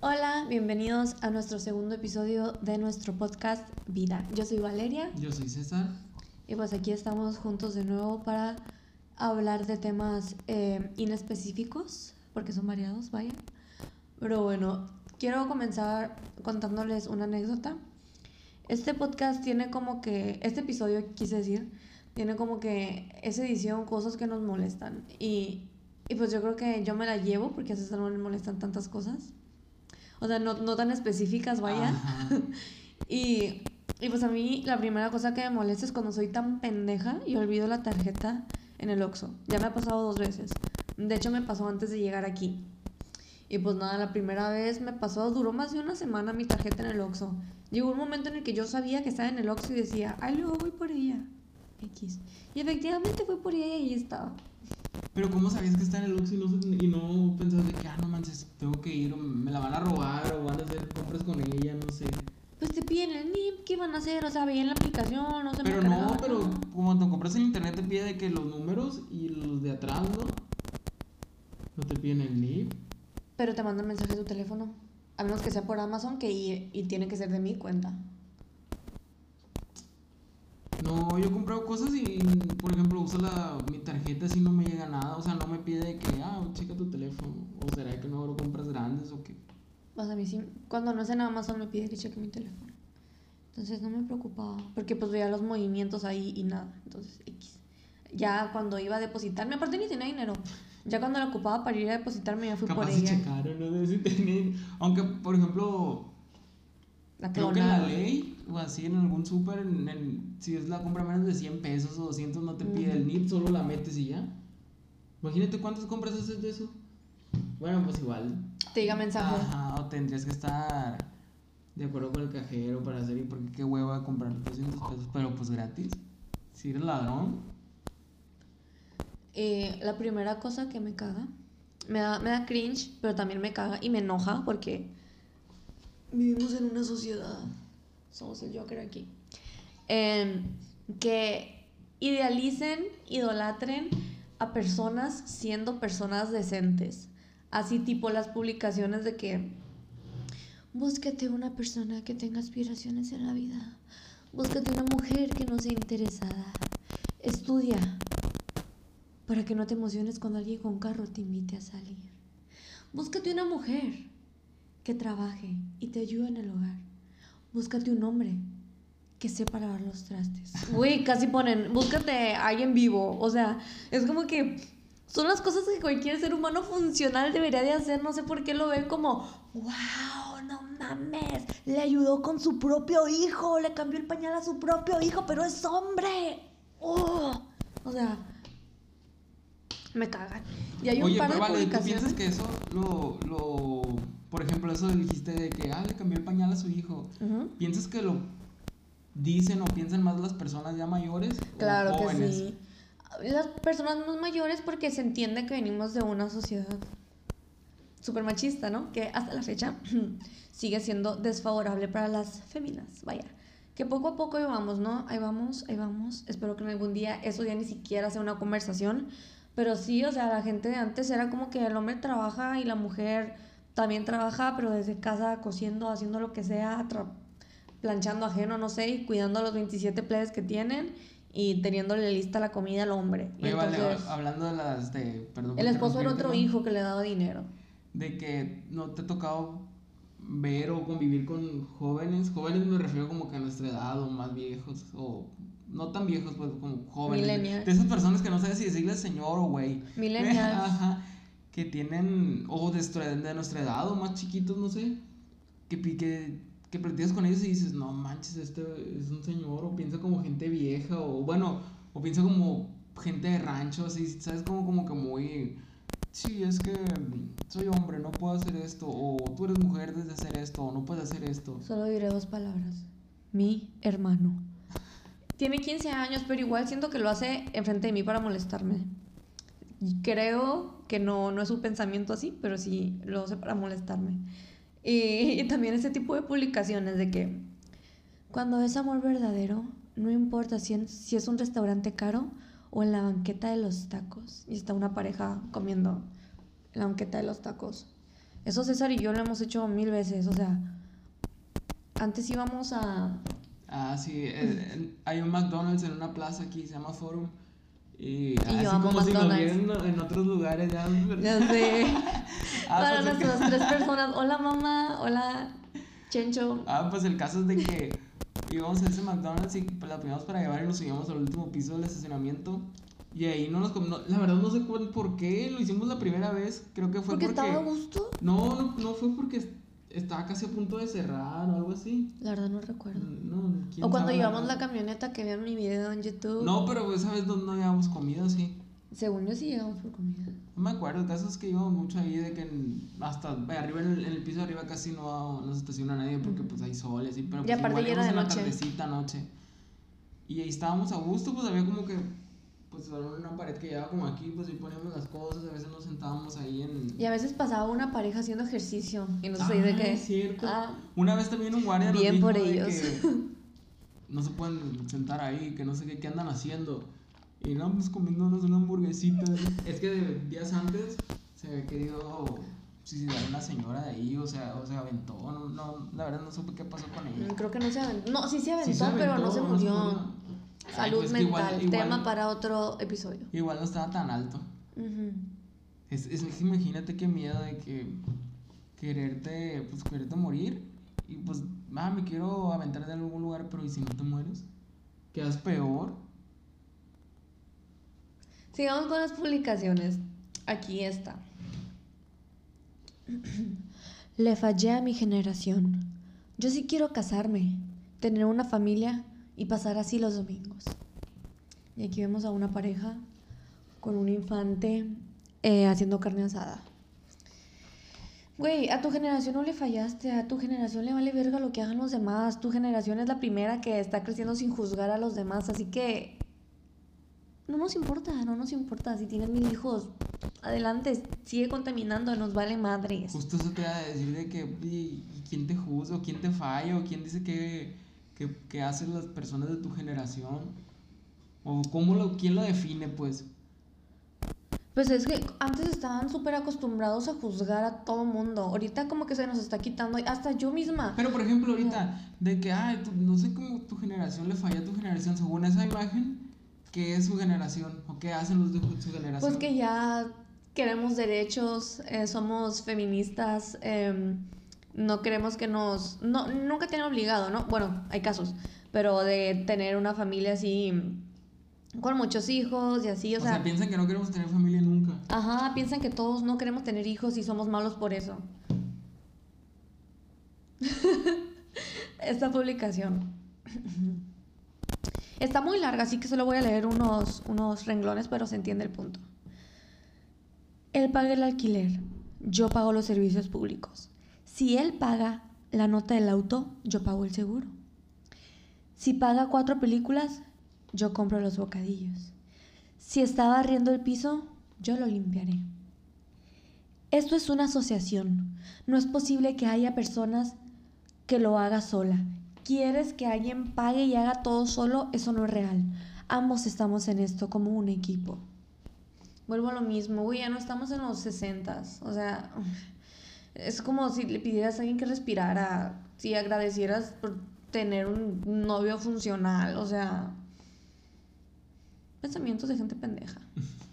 Hola, bienvenidos a nuestro segundo episodio de nuestro podcast Vida. Yo soy Valeria Yo soy César. y pues aquí estamos juntos de nuevo para hablar de temas eh, inespecíficos, porque son variados, vaya. Pero bueno, quiero comenzar contándoles una anécdota. Este podcast tiene como que, este episodio quise decir, tiene como que esa edición, cosas que nos molestan. Y, y pues yo creo que yo me la llevo porque a César no le molestan tantas cosas. O sea, no, no tan específicas, vaya. Y, y pues a mí la primera cosa que me molesta es cuando soy tan pendeja y olvido la tarjeta en el Oxxo. Ya me ha pasado dos veces. De hecho me pasó antes de llegar aquí. Y pues nada, la primera vez me pasó, duró más de una semana mi tarjeta en el Oxxo. Llegó un momento en el que yo sabía que estaba en el Oxxo y decía, ay, luego voy por ella. X. Y efectivamente fui por ella y ahí estaba. Pero ¿cómo sabías que está en el Oxxo y no, y no pensabas de que, ah, no manches, tengo que ir, o me la van a robar, o van a hacer compras con ella, no sé. Pues te piden el NIP, ¿qué van a hacer? O sea, veía en la aplicación, no se me Pero no, pero no. cuando compras en internet te pide de que los números y los de atrás, ¿no? No te piden el NIP. Pero te mandan mensaje a tu teléfono. A menos que sea por Amazon que y, y tiene que ser de mi cuenta. No, yo he comprado cosas y, por ejemplo, uso la, mi tarjeta así no me llega nada. O sea, no me pide de que, ah, checa tu teléfono. O será que no hago compras grandes o qué. Pues a mí sí, cuando no es en Amazon me pide que cheque mi teléfono. Entonces no me preocupaba. Porque pues veía los movimientos ahí y nada. Entonces, X. Ya cuando iba a depositarme, aparte ni tenía dinero. Ya cuando la ocupaba para ir a depositarme, ya fui Capaz por si ella. checaron, no debes de tener. Aunque, por ejemplo, La Creo que la ley, o así en algún súper, si es la compra menos de 100 pesos o 200, no te pide el. NIP, solo la metes y ya. Imagínate cuántas compras haces de eso. Bueno, pues igual. Te diga mensaje. Ajá, o tendrías que estar de acuerdo con el cajero para hacer, y porque qué hueva comprar 200 pesos, pero pues gratis. Si eres ladrón, Eh, la primera cosa que me caga, me da, me da cringe, pero también me caga y me enoja porque vivimos en una sociedad, somos el Joker aquí, em, que idealicen, idolatren a personas siendo personas decentes. Así tipo las publicaciones de que búscate una persona que tenga aspiraciones en la vida, búscate una mujer que no sea interesada, estudia, para que no te emociones cuando alguien con carro te invite a salir. Búscate una mujer que trabaje y te ayude en el hogar. Búscate un hombre que sepa lavar los trastes. Güey, casi ponen, búscate a alguien vivo. O sea, es como que son las cosas que cualquier ser humano funcional debería de hacer. No sé por qué lo ven como, wow, no mames, le ayudó con su propio hijo, le cambió el pañal a su propio hijo, pero es hombre. Oh. O sea, me cagan. Y hay un Oye, par pero de vale, ¿tú piensas que eso lo, lo. Por ejemplo, eso dijiste de que, ah, le cambió el pañal a su hijo. ¿Piensas que lo dicen o piensan más las personas ya mayores o Claro que jóvenes? sí. Las personas más mayores porque se entiende que venimos de una sociedad súper machista, ¿no? Que hasta la fecha sigue siendo desfavorable para las féminas, vaya. Que poco a poco ahí vamos, ¿no? Ahí vamos, ahí vamos. Espero que en algún día eso ya ni siquiera sea una conversación. Pero sí, o sea, la gente de antes era como que el hombre trabaja y la mujer también trabaja, pero desde casa cosiendo, haciendo lo que sea, planchando ajeno, no sé, y cuidando a los 27 plebes que tienen y teniéndole lista la comida al hombre. Y vale, hablando de las de. Perdón. el esposo era otro hijo que le daba dinero. De que no te ha tocado ver o convivir con jóvenes. Jóvenes me refiero como que a nuestra edad o más viejos. O no tan viejos, pues como jóvenes. Millennials. De esas personas que no sabes si decirle señor o güey. Millennials. Ajá. Que tienen. O de nuestra, de nuestra edad o más chiquitos, no sé. Que, que, que platicas con ellos y dices, no manches, este es un señor. O piensa como gente vieja. O bueno, o piensa como gente de rancho, así, ¿sabes? Como, como que muy. Sí, es que soy hombre, no puedo hacer esto. O tú eres mujer, debes de hacer esto. O no puedes hacer esto. Solo diré dos palabras. Mi hermano. Tiene 15 años, pero igual siento que lo hace enfrente de mí para molestarme. Creo que no, no es su pensamiento así, pero sí lo hace para molestarme. Y, también ese tipo de publicaciones de que cuando es amor verdadero, no importa si, en- si es un restaurante caro o en la banqueta de los tacos. Y está una pareja comiendo en la banqueta de los tacos. Eso César y yo lo hemos hecho mil veces, o sea, antes íbamos a... Ah, sí, eh, hay un McDonald's en una plaza aquí, se llama Forum. Y, yo así como si nos McDonald's. vieran en otros lugares ya. Ya sé. Ah, Para pues, nuestras tres personas. Hola mamá, hola Chencho. Ah, pues el caso es de que íbamos a ese McDonald's y pues, la pedimos para llevar y nos subíamos al último piso del estacionamiento. Y ahí no nos no- La verdad no sé cu- por qué lo hicimos la primera vez. Creo que fue Porque porque. estaba a gusto. No, no, no fue porque estaba casi a punto de cerrar o algo así. La verdad no recuerdo. No, quién O cuando llevamos la camioneta que vean mi video en YouTube. No, pero pues, esa vez no, no habíamos comido, sí. Según yo sí llegamos por comida. No me acuerdo, el caso es que íbamos mucho ahí de que en- hasta arriba en el, en el piso de arriba casi no, no se estaciona nadie porque pues hay sol y así, pero Y pues, aparte igual ya era de noche. tardecita noche. Y ahí estábamos a gusto, pues había como que pues una pared que llevaba como aquí, pues ahí poníamos las cosas, a veces nos sentábamos ahí en Y a veces pasaba una pareja haciendo ejercicio. Y nosotros ahí de Ah, que. es cierto. Ah, Una vez también un guardia nos Bien dijo por de ellos. que no se pueden sentar ahí, que no sé qué, qué andan haciendo. Y no, pues comiéndonos una hamburguesita. es que de- días antes se había querido suicidar una señora de ahí, o sea, o se aventó. No, no, la verdad no supe qué pasó con ella. creo que no se aventó. No, sí se aventó, Sí se pero no aventó, se murió. Salud pues mental. igual- Tema para otro episodio. Igual no estaba tan alto. Es, es, imagínate qué miedo de que quererte, pues quererte morir y pues, ah, me quiero aventar de algún lugar, pero ¿y si no te mueres? Quedas peor. Sigamos con las publicaciones. Aquí está. Le fallé a mi generación. Yo sí quiero casarme, tener una familia y pasar así los domingos. Y aquí vemos a una pareja con un infante eh, haciendo carne asada. Güey, a tu generación no le fallaste, a tu generación le vale verga lo que hagan los demás. Tu generación es la primera que está creciendo sin juzgar a los demás, así que no nos importa, no nos importa. Si tienes mil hijos, adelante, sigue contaminando, nos vale madres. Justo eso te iba a decir de que, ¿y y quién te juzga? ¿O quién te falla? ¿O quién dice que, que, que hacen las personas de tu generación? ¿O cómo lo, quién lo define, pues? Pues es que antes estaban súper acostumbrados a juzgar a todo mundo. Ahorita como que se nos está quitando, hasta yo misma. Pero por ejemplo, ahorita, de que, ay, no sé cómo tu generación le falla a tu generación, según esa imagen, ¿qué es su generación? ¿O qué hacen los de su generación? Pues que ya queremos derechos, eh, somos feministas, em, no queremos que nos... No, nunca te han obligado, ¿no? Bueno, hay casos, pero de tener una familia así con muchos hijos y así, o, O sea, sea, piensan que no queremos tener familia nunca. ajá, piensan que todos no queremos tener hijos y somos malos por eso. Esta publicación. Está muy larga, así que solo voy a leer unos, unos renglones, pero se entiende el punto. Él paga el alquiler, yo pago los servicios públicos. Si él paga la nota del auto, yo pago el seguro. Si paga cuatro películas, yo compro los bocadillos. Si está barriendo el piso, yo lo limpiaré. Esto es una asociación. No es posible que haya personas que lo haga sola. Quieres que alguien pague y haga todo solo, eso no es real. Ambos estamos en esto como un equipo. Vuelvo a lo mismo, güey, ya no estamos en los sesentas. O sea, es como si le pidieras a alguien que respirara, si agradecieras por tener un novio funcional, o sea, pensamientos de gente pendeja.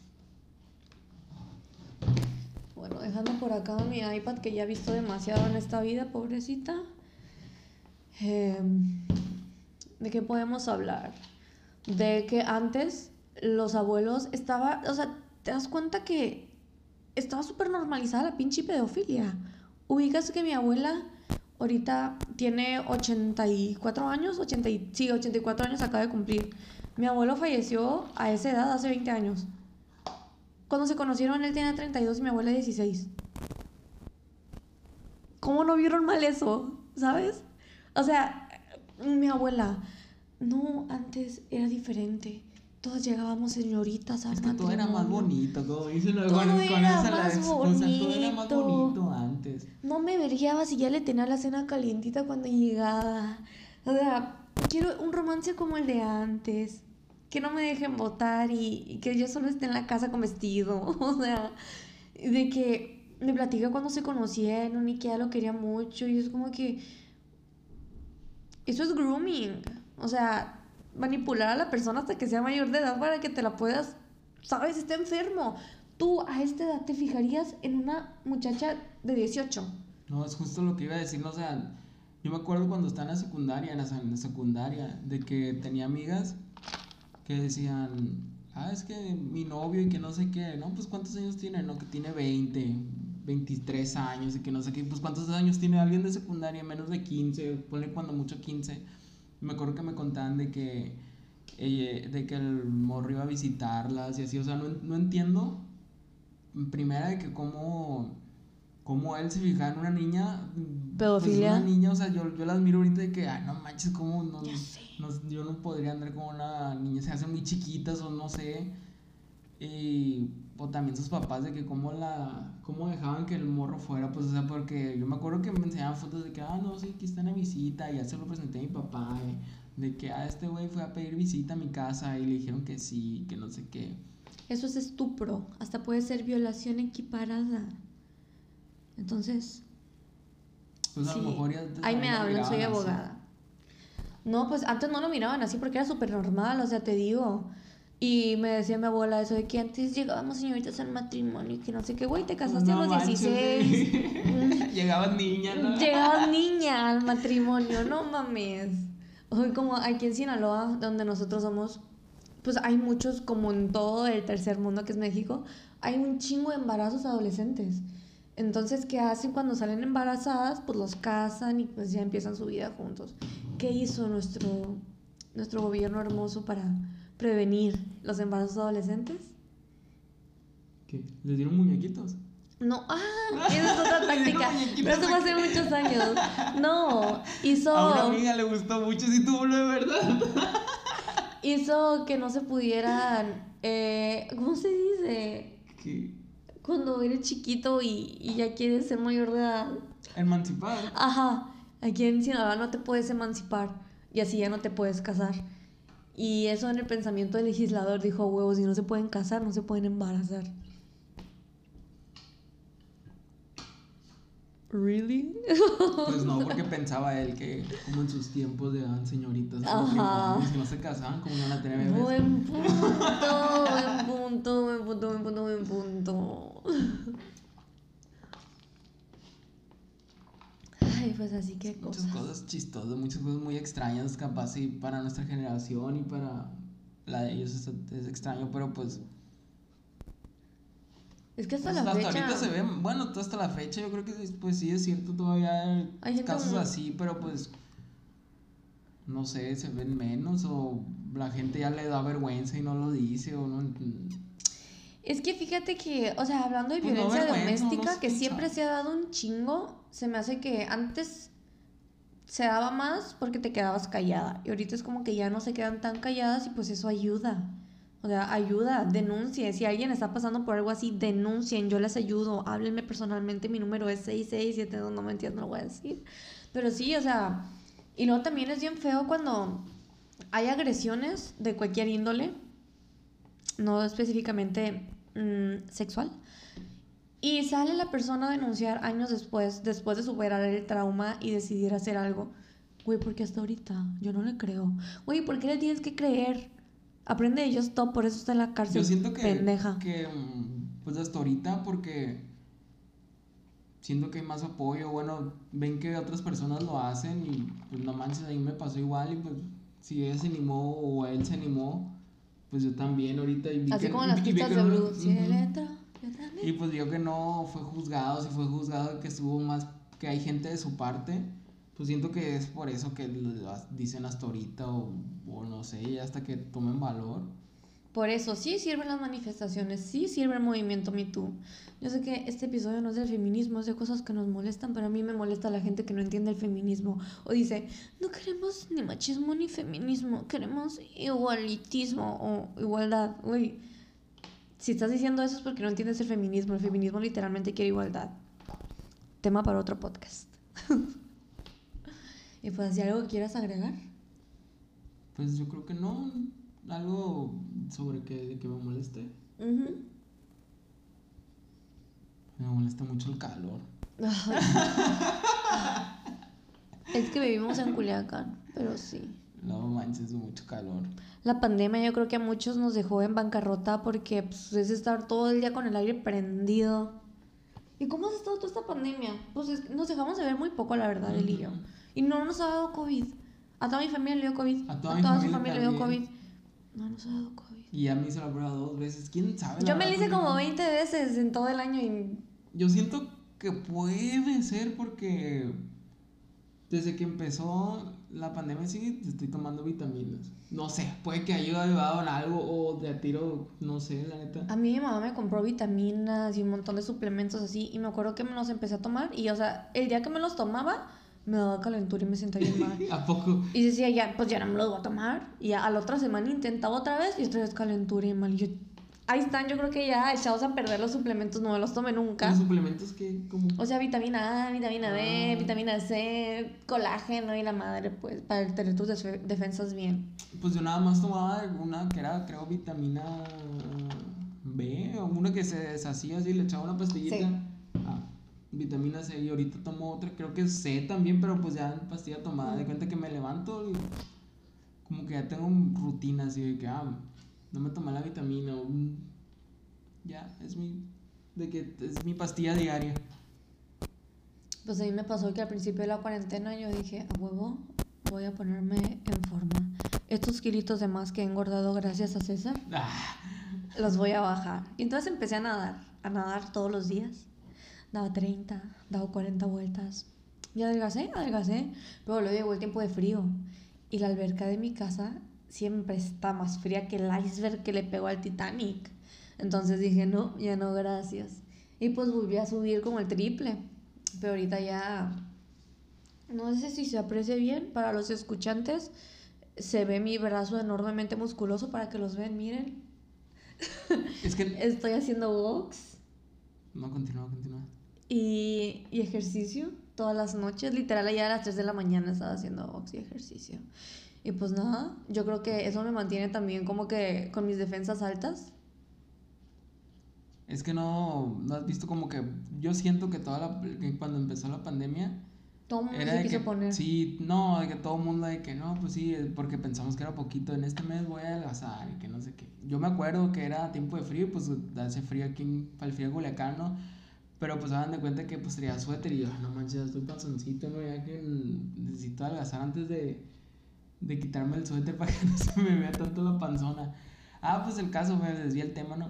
Bueno, dejando por acá mi iPad que ya he visto demasiado en esta vida, pobrecita. Em, ¿De qué podemos hablar? De que antes los abuelos estaba, o sea, te das cuenta que estaba súper normalizada la pinche pedofilia. Ubicas que mi abuela ahorita tiene 84 años, 80 y- sí, 84 años acaba de cumplir. Mi abuelo falleció a esa edad, hace 20 años. Cuando se conocieron, él tenía 32 y mi abuela 16. ¿Cómo no vieron mal eso? ¿Sabes? O sea, mi abuela, no, antes era diferente. Todas llegábamos señoritas al Es que todo era más bonito, como dicen los Todo con, con era la más excusa, todo era más bonito. bonito antes. No me vería si ya le tenía la cena calientita cuando llegaba. O sea, quiero un romance como el de antes. Que no me dejen votar y, y que yo solo esté en la casa con vestido. O sea, de que me platica cuando se conocieron y que ella lo quería mucho y es como que eso es grooming. O sea, manipular a la persona hasta que sea mayor de edad para que te la puedas, sabes, está enfermo. Tú a esta edad te fijarías en una muchacha de 18. No, es justo lo que iba a decir, o sea, yo me acuerdo cuando estaba en la secundaria, en la, secundaria, de que tenía amigas que decían, ah, es que mi novio y que no sé qué, no, pues cuántos años tiene, no, que tiene 20, 23 años y que no sé qué, pues cuántos años tiene alguien de secundaria, menos de 15, ponle cuando mucho 15. Me acuerdo que me contaban de que, eh, de que el morro iba a visitarlas y así, o sea, no, no entiendo, primera de que cómo, cómo él se fijaba en una niña, Pedofilia. Pues una niña, o sea, yo, yo las miro ahorita de que, ay, no manches, cómo no, no, yo no podría andar con una niña, se hacen muy chiquitas o no sé. Y, o también sus papás de que cómo la, cómo dejaban que el morro fuera, pues, o sea, porque yo me acuerdo que me enseñaban fotos de que, ah, no, sí, aquí está en la visita, y ya se lo presenté a mi papá, eh, de que, ah, este güey fue a pedir visita a mi casa y le dijeron que sí, que no sé qué. Eso es estupro. Hasta puede ser violación equiparada. Entonces, Pues a Sí. lo mejor ya ahí me hablan, soy así. abogada. No, pues antes no lo miraban así porque era súper normal, o sea, te digo. Y me decía mi abuela eso de que antes llegábamos señoritas al matrimonio y que no sé qué, güey, te casaste No a los manches, 16. güey. Llegabas niña, ¿no? Llegabas niña al matrimonio, no mames. Hoy como aquí en Sinaloa, donde nosotros somos, pues hay muchos, como en todo el tercer mundo que es México, hay un chingo de embarazos adolescentes. Entonces, ¿qué hacen cuando salen embarazadas? Pues los casan y pues ya empiezan su vida juntos. ¿Qué hizo nuestro, nuestro gobierno hermoso para prevenir los embarazos adolescentes? ¿Qué? ¿Les dieron muñequitos? No, ah, esa es otra táctica. Pero eso fue hace muchos años. No, hizo, A una amiga le gustó mucho, si tuvo lo de verdad. hizo que no se pudieran, eh, ¿cómo se dice? ¿Qué? Cuando eres chiquito y, y ya quieres ser mayor de edad. Emancipar. Ajá, aquí en Sinaloa no te puedes emancipar y así ya no te puedes casar. Y eso en el pensamiento del legislador dijo, huevos, si no se pueden casar, no se pueden embarazar. ¿Really? Pues no, porque pensaba él que como en sus tiempos llegaban señoritas a Ajá. y no se casaban, como iban a tener bebés. Buen punto, buen punto, buen punto, buen punto, buen punto. Ay, pues así que Muchas cosas. cosas chistosas, muchas cosas muy extrañas, capaz y para nuestra generación y para la de ellos es, es extraño, pero pues, Es que hasta pues la hasta fecha. ahorita se ve, bueno, hasta la fecha yo creo que pues sí es cierto todavía hay casos muy- así, pero pues no sé, se ven menos o la gente ya le da vergüenza y no lo dice o no Es que fíjate que, o sea, hablando de Pues no violencia doméstica, no que siempre se ha dado un chingo, se me hace que antes se daba más porque te quedabas callada. Y ahorita es como que ya no se quedan tan calladas y pues eso ayuda. O sea, ayuda, denuncien. Si alguien está pasando por algo así, denuncien. Yo les ayudo. Háblenme personalmente. Mi número es 667. No, no me entiendo, no lo voy a decir. Pero sí, o sea. Y luego también es bien feo cuando hay agresiones de cualquier índole. No específicamente mm, sexual. Y sale la persona a denunciar años después, después de superar el trauma y decidir hacer algo. Güey, porque hasta ahorita yo no le creo. Güey, ¿por qué le tienes que creer? Aprende de ellos top, por eso está en la cárcel. Yo siento que, Pendeja. que mm, pues hasta ahorita porque siento que hay más apoyo, bueno, ven que otras personas lo hacen y pues no manches, a mí me pasó igual y pues si ella se animó o él se animó, pues yo también ahorita y vi Así que, como las y pistas de no- entra, yo también. Y pues vio que no fue juzgado, si fue juzgado que estuvo más, que hay gente de su parte, pues siento que es por eso que lo dicen hasta ahorita o, o no sé, hasta que tomen valor. Por eso, sí sirven las manifestaciones, sí sirve el movimiento Me Too. Yo sé que este episodio no es del feminismo, es de cosas que nos molestan, pero a mí me molesta la gente que no entiende el feminismo. O dice, no queremos ni machismo ni feminismo, queremos igualitismo o igualdad. Uy, si estás diciendo eso es porque no entiendes el feminismo. El feminismo literalmente quiere igualdad. Tema para otro podcast. y pues, ¿hay algo quieras agregar? Pues yo creo que no. Algo sobre que, que me moleste. Me molesta mucho el calor. es que vivimos en Culiacán, pero sí. No manches, mucho calor. La pandemia yo creo que a muchos nos dejó en bancarrota porque pues, es estar todo el día con el aire prendido. ¿Y cómo has estado toda esta pandemia? Pues es- nos dejamos de ver muy poco, la verdad, él y yo. Y no nos ha dado COVID. A toda mi familia le dio COVID. A toda mi su familia familia le dio COVID. No nos ha dado COVID. Y a mí se la prueba dos veces. ¿Quién sabe? la Yo me lo hice como no- 20 veces en todo el año y Yo siento que puede ser porque desde que empezó la pandemia sí estoy tomando vitaminas. No sé, puede que haya ayudado en algo o de a tiro, no sé, la neta. A mí mi mamá me compró vitaminas y un montón de suplementos así y me acuerdo que me los empecé a tomar y o sea, el día que me los tomaba me daba calentura y me sentía bien mal. ¿A poco? Y decía, ya, pues ya no me los voy a tomar. Y a la otra semana intentaba otra vez y otra vez calentura y mal. Y yo, ahí están, yo creo que ya echados a perder los suplementos, no me los tomé nunca. Los suplementos que como... O sea, vitamina A, vitamina D, Ah. vitamina C, colágeno y la madre, pues, para tener tus defe- defensas bien. Pues yo nada más tomaba una que era, creo, vitamina B, o una que se deshacía así, le echaba una pastillita. Sí. Vitamina C, y ahorita tomo otra, creo que C también, pero pues ya en pastilla tomada. De cuenta que me levanto y como que ya tengo rutina así de que, ah, no me tomé la vitamina, o, ya, es mi, de que es mi pastilla diaria. Pues a mí me pasó que al principio de la cuarentena yo dije, a huevo, voy a ponerme en forma. Estos kilitos de más que he engordado gracias a César, Ah, los voy a bajar. Y entonces empecé a nadar, a nadar todos los días. Daba 30, daba 40 vueltas. Y adelgacé, adelgacé. Pero luego llegó el tiempo de frío. Y la alberca de mi casa siempre está más fría que el iceberg que le pegó al Titanic. Entonces dije, no, ya no, gracias. Y pues volví a subir como el triple. Pero ahorita ya... No sé si se aprecia bien para los escuchantes. Se ve mi brazo enormemente musculoso para que los vean, miren. es que... Estoy haciendo box No, continúa, continúa. Y, y ejercicio todas las noches. Literal, allá a las 3 de la mañana estaba haciendo box y ejercicio. Y pues nada, yo creo que eso me mantiene también como que con mis defensas altas. Es que no, no has visto como que yo siento que toda la que cuando empezó la pandemia Todo el mundo era se de quiso que poner. sí, no, de que todo el mundo de que no, pues sí, porque pensamos que era poquito, en este mes voy a adelgazar y que no sé qué. Yo me acuerdo que era tiempo de frío, pues hace frío aquí en de Culiacán, ¿no? Pero pues hagan de cuenta que pues traía suéter y yo, "Ah, no manches, estoy panzoncito, ¿no? Ya que necesito adelgazar antes de, de quitarme el suéter para que no se me vea tanto la panzona. Ah, pues el caso, me desvía el tema, ¿no?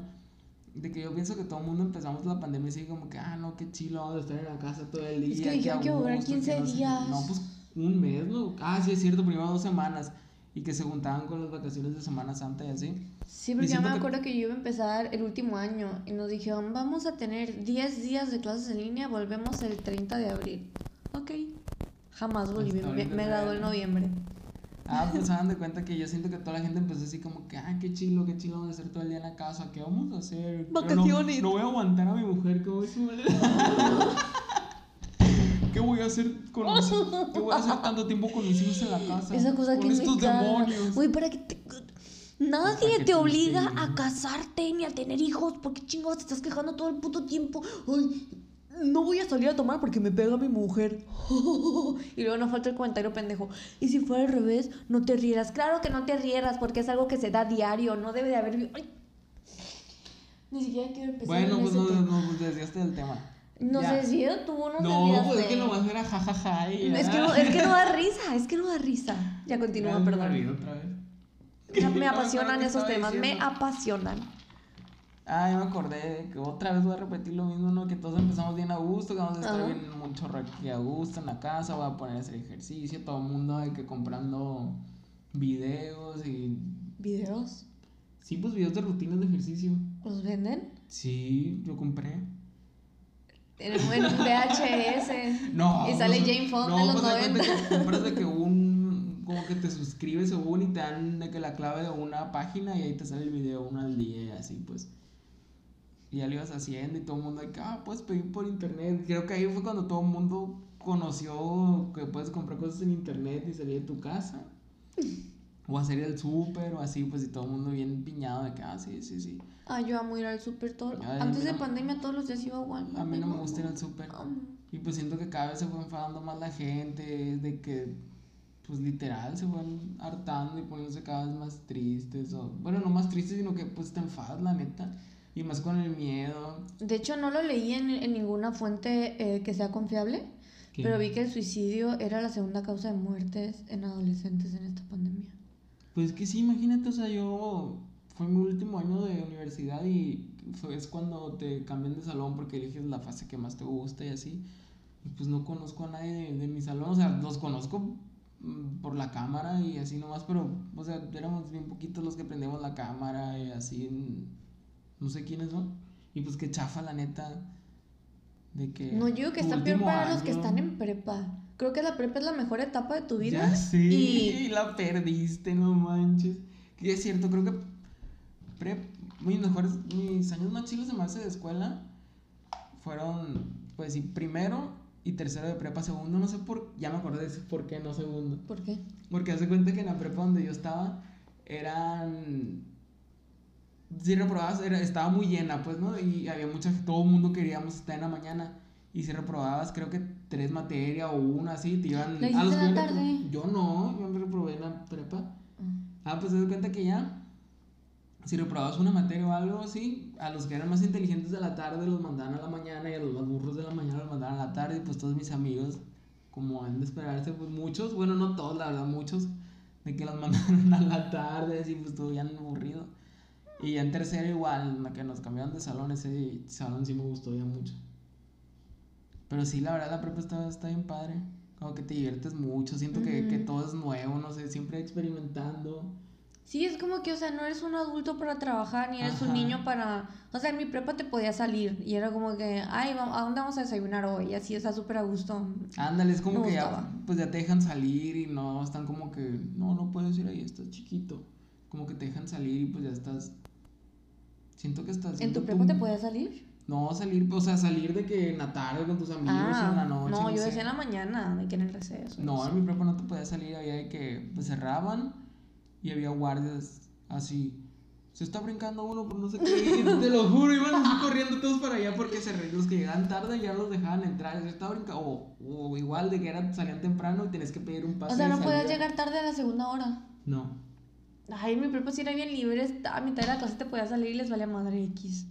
De que yo pienso que todo el mundo empezamos la pandemia así como que, ah, no, qué chilo, vamos a estar en la casa todo el día. Es que dijeron que durar gusto, 15 no sé qué". días. No, pues un mes, ¿no? Ah, sí, es cierto, primero dos semanas. Y que se juntaban con las vacaciones de Semana Santa y así. Sí, porque yo me acuerdo que yo iba a empezar el último año y nos dijeron, vamos a tener 10 días de clases en línea, volvemos el 30 de abril. Ok. Jamás volví, Hasta me, me gradué en noviembre. Ah, pues hagan de cuenta que yo siento que toda la gente empezó así como que, ah, qué chilo, qué chilo vamos a hacer todo el día en la casa, ¿qué vamos a hacer? No- Vacaciones. No, voy a aguantar a mi mujer, ¿cómo es? ¿Qué voy a hacer con mis, ¿Qué voy a hacer tanto tiempo con mis hijos en la casa? Esa cosa con que estos me demonios. Güey, para que te... Nadie te obliga ¿no? a casarte ni a tener hijos. ¿Por qué chingados te estás quejando todo el puto tiempo? Ay, no voy a salir a tomar porque me pega mi mujer. y luego no falta el comentario pendejo. Y si fuera al revés, no te rieras. Claro que no te rieras porque es algo que se da diario. No debe de haber... Ay. Ni siquiera quiero empezar Bueno, en pues no, tema. no, pues desviaste del tema. No Ya. sé si tú no No, pues es que nomás era jajaja y Es que, no, es que no da risa, es que no da risa. Ya continúa, perdón. otra vez. Me, apasionan esos temas, me apasionan. Ah, ya me acordé de que otra vez voy a repetir lo mismo, ¿no? Que todos empezamos bien a gusto, que vamos a estar Ajá. bien mucho aquí a gusto en la casa, voy a poner a hacer ejercicio, todo el mundo de que comprando videos y... ¿Videos? Sí, pues videos de rutinas de ejercicio. ¿Los venden? Sí, yo compré. En, un- en VHS. No. Y sale Jane Fonda no, en los pues, haz cuenta 90. que compras de que. Como que te suscribes según y te dan de que la clave de una página y ahí te sale el video uno al día y así pues. Y ya lo ibas haciendo y todo el mundo de que, ah, puedes pedir por internet. Creo que ahí fue cuando todo el mundo conoció que puedes comprar cosas en internet y salir de tu casa. O hacer el súper o así, pues y todo el mundo bien piñado de que, ah, sí, sí, sí. Ah, yo amo ir al súper todo. Ay, Antes a de no- pandemia todos los días iba igual. A mí no me gusta ir al súper. Y pues siento que cada vez se fue enfadando más la gente, de que, pues literal, se fueron hartando y poniéndose cada vez más tristes. O, bueno, no más tristes, sino que pues te enfadas, la neta. Y más con el miedo. De hecho, no lo leí en, en ninguna fuente eh, que sea confiable, que- pero vi que el suicidio era la segunda causa de muertes en adolescentes en esta pandemia. Pues que sí, imagínate, o sea, yo fue mi último año de universidad y fue, es cuando te cambian de salón porque eliges la fase que más te gusta y así. Y pues no conozco a nadie de, de mi salón, o sea, los conozco por la cámara y así nomás, pero, o sea, éramos bien poquitos los que prendemos la cámara y así, mm, no sé quiénes son. Y pues que chafa, la neta, de que... No, yo digo que está peor para los que año- están en prepa. Creo que la prepa es la mejor etapa de tu vida. Ya sé, Y la perdiste, no manches. Que es cierto, creo que prep, mis mejores, mis años más chilos de más de escuela fueron, pues sí, primero y tercero de prepa, segundo, no sé por, ya me acordé de ese por qué no segundo. ¿Por qué? Porque hace cuenta que en la prepa donde yo estaba eran, si reprobabas, era, estaba muy llena, pues, ¿no? Y había mucha, todo el mundo queríamos estar en la mañana. Y si reprobabas, creo que tres materias o una así, te iban ¿La a los en la tarde? Yo no, yo me reprobé en la prepa. Ah, pues te das cuenta que ya, si reprobabas una materia o algo así, a los que eran más inteligentes de la tarde los mandaban a la mañana y a los más burros de la mañana los mandaban a la tarde. Y pues todos mis amigos, como han de esperarse, pues muchos, bueno, no todos, la verdad, muchos, de que los mandaron a la tarde, así pues todo bien aburrido. Y ya en tercero igual, la que nos cambiaron de salón, ese salón sí me gustó ya mucho. Pero sí, la verdad, la prepa está, está bien padre. Como que te diviertes mucho, siento que, que todo es nuevo, no sé, siempre experimentando. Sí, es como que, o sea, no eres un adulto para trabajar, ni eres un Ajá. niño para... O sea, en mi prepa te podía salir y era como que, ay, ¿a dónde vamos a desayunar hoy? Y así, está súper a gusto. Ándale, es como Me que ya, gustaba. pues ya te dejan salir y no están como que, no, no puedes ir ahí, estás chiquito. Como que te dejan salir y pues ya estás. Siento que estás. ¿En tu prepa tu- te podías salir? No, salir, o sea, salir de que en la tarde con tus amigos o en la noche. Ah, no, yo sé. decía en la mañana, de que en el receso. No, en mi prepa no te podías salir, había de que pues, cerraban y había guardias así. Se está brincando uno por no sé qué, te lo juro, iban así corriendo todos para allá porque se re- los que llegaban tarde ya los dejaban entrar. Se estaba brincando, o, o igual de que eran, salían temprano y tenías que pedir un pase. O sea, no podías llegar tarde a la segunda hora. No. Ay, mi prepa sí era bien libre, a mitad de la clase te podías salir y les valía madre X.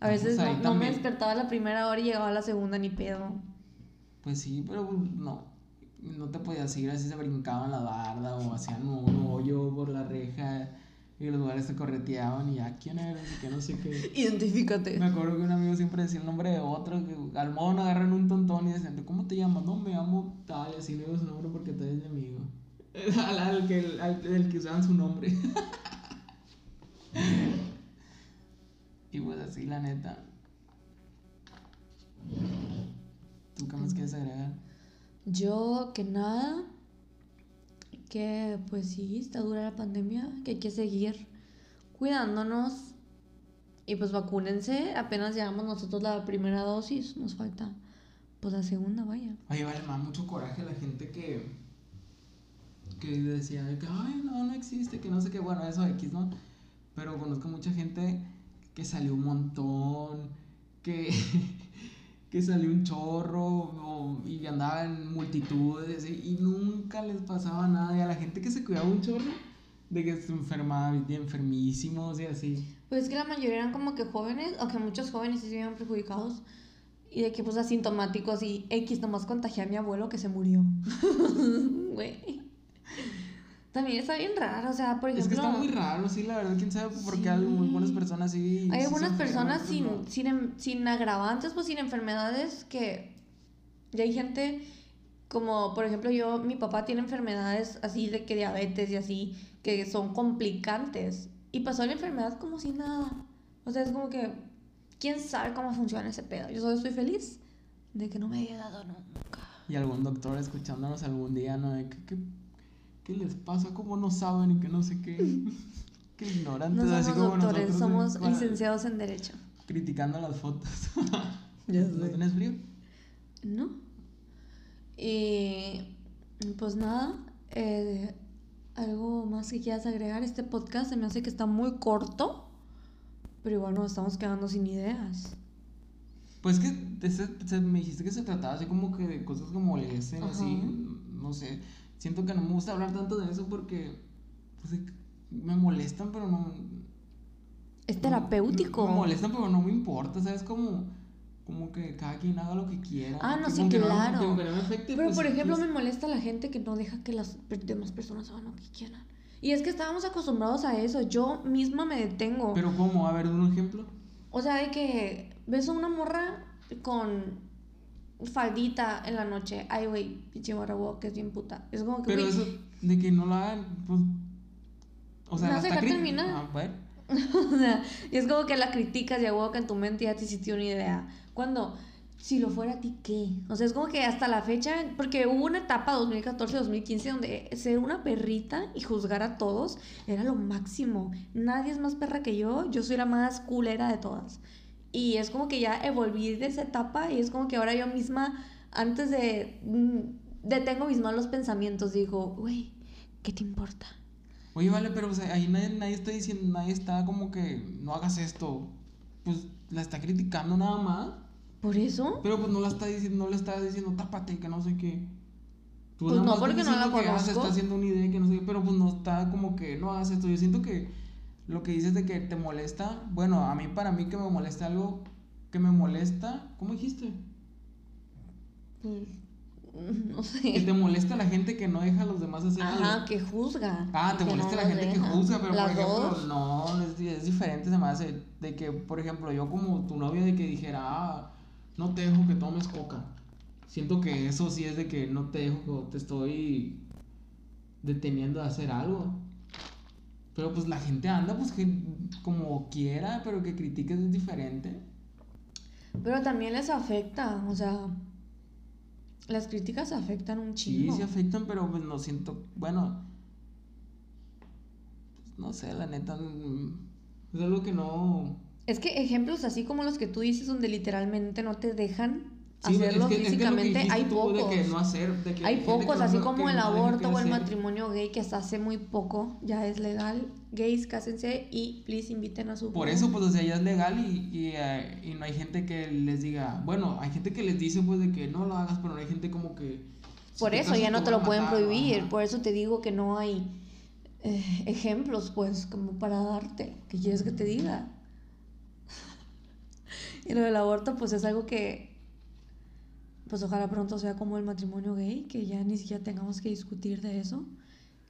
A veces pues no, no me despertaba a la primera hora y llegaba a la segunda ni pedo. Pues sí, pero pues, no. No te podías ir así, se brincaban la barda o hacían un hoyo por la reja y los lugares se correteaban y ya, ¿quién eres? Y que no sé qué. Identifícate. Me acuerdo que un amigo siempre decía el nombre de otro, que al modo no agarran un tontón y decían, ¿cómo te llamas? No, me llamo tal, y así no digo su nombre porque tal es mi amigo. Al, al que, al, el que usaban su nombre. y pues así, la neta. ¿Tú qué más quieres agregar? Yo que nada, que pues sí, está dura la pandemia, que hay que seguir cuidándonos y pues vacúnense, apenas llevamos nosotros la primera dosis, nos falta pues la segunda, vaya. Oye, vale, me mucho coraje la gente que, que decía de que, ay, no, no existe, que no sé qué, bueno, eso X, ¿no? Pero conozco mucha gente que salió un montón, que, que salió un chorro o- y andaba en multitudes y, y nunca les pasaba nada. Y a la gente que se cuidaba un chorro, de que se enfermaba, de enfermísimos y así. Pues es que la mayoría eran como que jóvenes, aunque muchos jóvenes sí se vieron perjudicados. Y de que pues asintomáticos y X nomás contagié a mi abuelo que se murió. Güey. También está bien raro, o sea, por Es ejemplo... que está muy raro, sí, la verdad, quién sabe por qué hay muy buenas personas sí. sí Hay algunas enferman, personas sin, no. sin, sin agravantes, pues sin enfermedades que... Y hay gente como, por ejemplo, yo, mi papá tiene enfermedades así de que diabetes y así, que son complicantes. Y pasó la enfermedad como si nada. O sea, es como que, ¿quién sabe cómo funciona ese pedo? Yo solo estoy feliz de que no me haya dado nunca. Y algún doctor escuchándonos algún día, ¿no? De que, ¿qué, qué les pasa? ¿Cómo no saben y que no sé qué? Qué ignorantes, No así somos como doctores, nosotros. somos. Para- licenciados en Derecho. Criticando las fotos. Ya ¿No tienes frío? ¿No? Y pues nada, eh, ¿Algo más que quieras agregar? Este podcast se me hace que está muy corto, pero igual nos estamos quedando sin ideas. Pues que me dijiste que se trataba así como que de cosas como molestan, así, no sé. Siento que no me gusta hablar tanto de eso porque pues, me molestan, pero no. Es terapéutico. Me, molestan, pero no me importa, ¿sabes? Como, como que cada quien haga lo que quiera. Ah, no, sí, claro. pero pues, por ejemplo, pues me molesta la gente que no deja que las demás personas hagan lo que quieran. Y es que estábamos acostumbrados a eso. Yo misma me detengo. Pero ¿cómo? A ver, un ejemplo. O sea, de que ves a una morra con faldita en la noche. Ay, güey, pinche barra que es bien puta. Es como que. Pero eso de que no la hagan, pues. O sea, no se termina. Ah, o sea, y es como que la criticas y a que en tu mente ya te hiciste una idea. Cuando, si lo fuera a ti, ¿qué? O sea, es como que hasta la fecha, porque hubo una etapa 2014-2015 donde ser una perrita y juzgar a todos era lo máximo. Nadie es más perra que yo, yo soy la más culera de todas. Y es como que ya evolví de esa etapa y es como que ahora yo misma, antes de... Mm, detengo mis malos pensamientos, digo, güey, ¿qué te importa? Oye, vale, pero ahí nadie, nadie está diciendo, nadie está como que no hagas esto. Pues la está criticando nada más. ¿Por eso? Pero pues no la está diciendo, no le está diciendo tápate, que no sé qué. pues no, porque no la conozco. Que, ah, se está haciendo una idea que no sé qué, pero pues no está como que no hagas esto. Yo siento que lo que dices de que te molesta, bueno, a mí para mí que me molesta algo que me molesta, ¿cómo dijiste? Pues, no sé. Que te molesta la gente que no deja a los demás hacer Ajá, que juzga. Ah, te molesta la gente que juzga, pero por ejemplo, no, es, es, diferente, se me hace de que, por ejemplo, yo como tu novia de que dijera, ah, no te dejo que tomes coca. Siento que eso sí es de que no te dejo, te estoy deteniendo de hacer algo. Pero pues la gente anda pues como quiera, pero que critiques es diferente. Pero también les afecta, o sea, las críticas afectan un chingo. Sí, sí afectan, pero pues no siento, bueno, pues, no sé, la neta, mm, es algo que no... Es que ejemplos así como los que tú dices donde literalmente no te dejan hacerlo físicamente, hay pocos. hay pocos, así como el aborto o el matrimonio gay, que hasta hace muy poco ya es legal. Gays, cásense y please inviten a su. Por eso, pues, o sea, ya es legal y, y, eh, y, no hay gente que les diga. Bueno, hay gente que les dice, pues, de que no lo hagas, pero no hay gente como que. Por eso ya no te lo pueden prohibir. Por eso te digo que no hay eh, ejemplos, pues, como para darte. que quieres que te diga? y lo del aborto, pues, es algo que pues ojalá pronto sea como el matrimonio gay, que ya ni siquiera tengamos que discutir de eso,